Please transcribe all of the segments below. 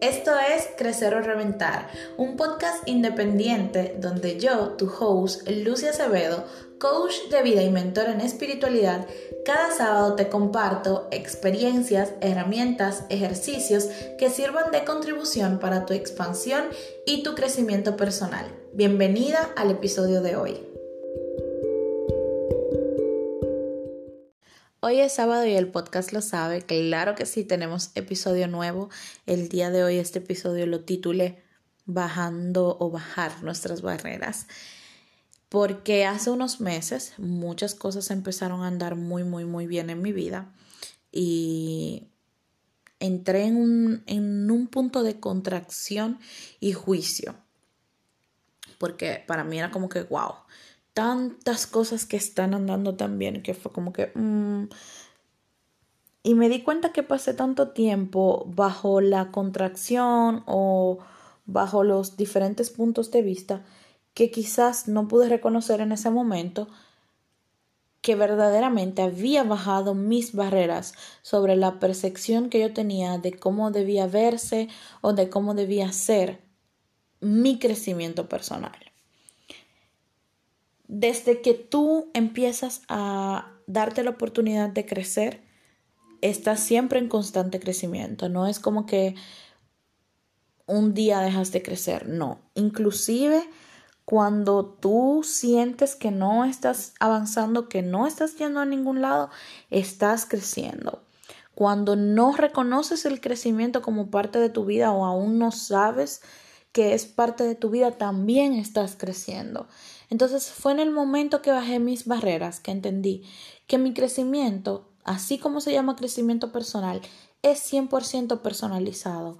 Esto es Crecer o Reventar, un podcast independiente donde yo, tu host, Lucia Acevedo, coach de vida y mentor en espiritualidad, cada sábado te comparto experiencias, herramientas, ejercicios que sirvan de contribución para tu expansión y tu crecimiento personal. Bienvenida al episodio de hoy. Hoy es sábado y el podcast lo sabe. Claro que sí, tenemos episodio nuevo. El día de hoy este episodio lo titulé Bajando o bajar nuestras barreras. Porque hace unos meses muchas cosas empezaron a andar muy, muy, muy bien en mi vida. Y entré en un, en un punto de contracción y juicio. Porque para mí era como que, wow tantas cosas que están andando tan bien que fue como que... Mm. Y me di cuenta que pasé tanto tiempo bajo la contracción o bajo los diferentes puntos de vista que quizás no pude reconocer en ese momento que verdaderamente había bajado mis barreras sobre la percepción que yo tenía de cómo debía verse o de cómo debía ser mi crecimiento personal desde que tú empiezas a darte la oportunidad de crecer, estás siempre en constante crecimiento. No es como que un día dejas de crecer, no. Inclusive cuando tú sientes que no estás avanzando, que no estás yendo a ningún lado, estás creciendo. Cuando no reconoces el crecimiento como parte de tu vida o aún no sabes que es parte de tu vida, también estás creciendo. Entonces fue en el momento que bajé mis barreras que entendí que mi crecimiento, así como se llama crecimiento personal, es 100% personalizado,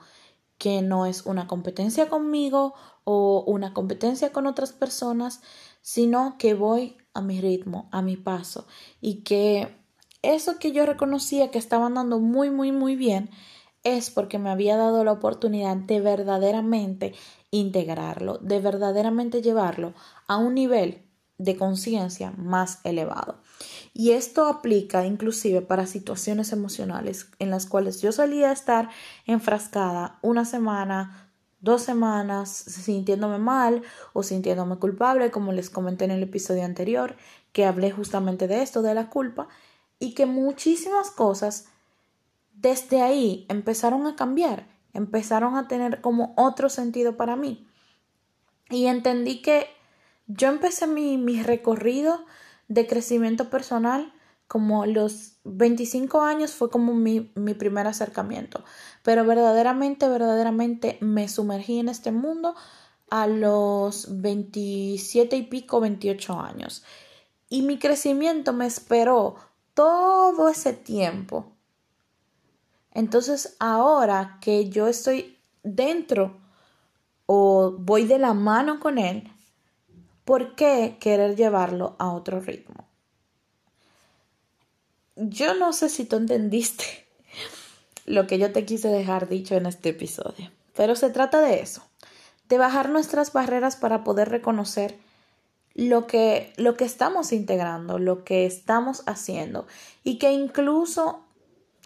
que no es una competencia conmigo o una competencia con otras personas, sino que voy a mi ritmo, a mi paso y que eso que yo reconocía que estaba andando muy, muy, muy bien, es porque me había dado la oportunidad de verdaderamente integrarlo, de verdaderamente llevarlo a un nivel de conciencia más elevado. Y esto aplica inclusive para situaciones emocionales en las cuales yo solía estar enfrascada una semana, dos semanas sintiéndome mal o sintiéndome culpable, como les comenté en el episodio anterior, que hablé justamente de esto, de la culpa, y que muchísimas cosas desde ahí empezaron a cambiar, empezaron a tener como otro sentido para mí. Y entendí que yo empecé mi, mi recorrido de crecimiento personal como los 25 años fue como mi, mi, primer acercamiento, pero verdaderamente, verdaderamente me sumergí en este mundo a los 27 y pico, 28 años. Y mi crecimiento me esperó todo ese tiempo entonces ahora que yo estoy dentro o voy de la mano con él, ¿por qué querer llevarlo a otro ritmo? Yo no sé si tú entendiste lo que yo te quise dejar dicho en este episodio, pero se trata de eso, de bajar nuestras barreras para poder reconocer lo que, lo que estamos integrando, lo que estamos haciendo y que incluso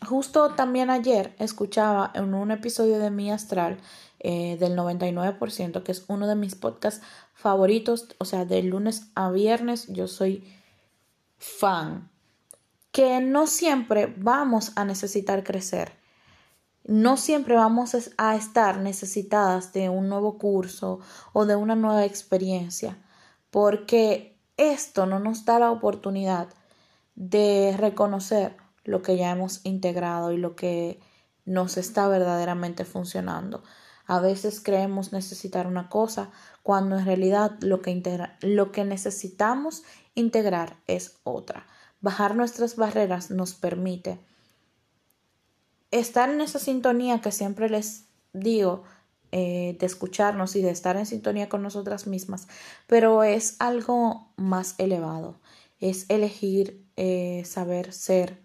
Justo también ayer escuchaba en un episodio de Mi Astral eh, del 99%, que es uno de mis podcasts favoritos, o sea, de lunes a viernes yo soy fan, que no siempre vamos a necesitar crecer, no siempre vamos a estar necesitadas de un nuevo curso o de una nueva experiencia, porque esto no nos da la oportunidad de reconocer lo que ya hemos integrado y lo que nos está verdaderamente funcionando. A veces creemos necesitar una cosa cuando en realidad lo que, lo que necesitamos integrar es otra. Bajar nuestras barreras nos permite estar en esa sintonía que siempre les digo, eh, de escucharnos y de estar en sintonía con nosotras mismas, pero es algo más elevado, es elegir eh, saber ser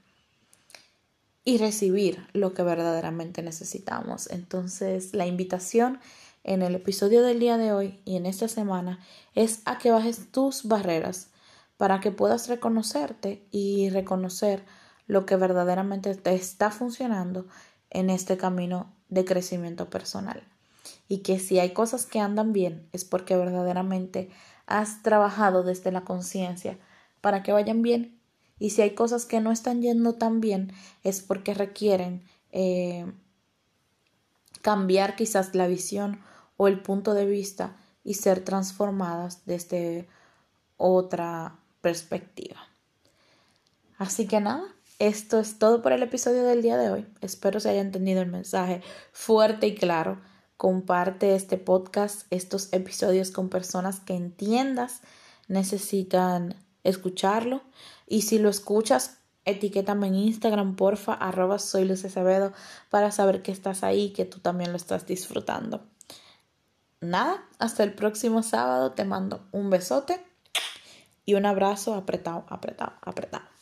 y recibir lo que verdaderamente necesitamos. Entonces, la invitación en el episodio del día de hoy y en esta semana es a que bajes tus barreras para que puedas reconocerte y reconocer lo que verdaderamente te está funcionando en este camino de crecimiento personal. Y que si hay cosas que andan bien es porque verdaderamente has trabajado desde la conciencia para que vayan bien. Y si hay cosas que no están yendo tan bien es porque requieren eh, cambiar quizás la visión o el punto de vista y ser transformadas desde otra perspectiva. Así que nada, esto es todo por el episodio del día de hoy. Espero se haya entendido el mensaje fuerte y claro. Comparte este podcast, estos episodios con personas que entiendas necesitan escucharlo. Y si lo escuchas, etiquétame en Instagram, porfa, arroba soy para saber que estás ahí, que tú también lo estás disfrutando. Nada, hasta el próximo sábado te mando un besote y un abrazo apretado, apretado, apretado.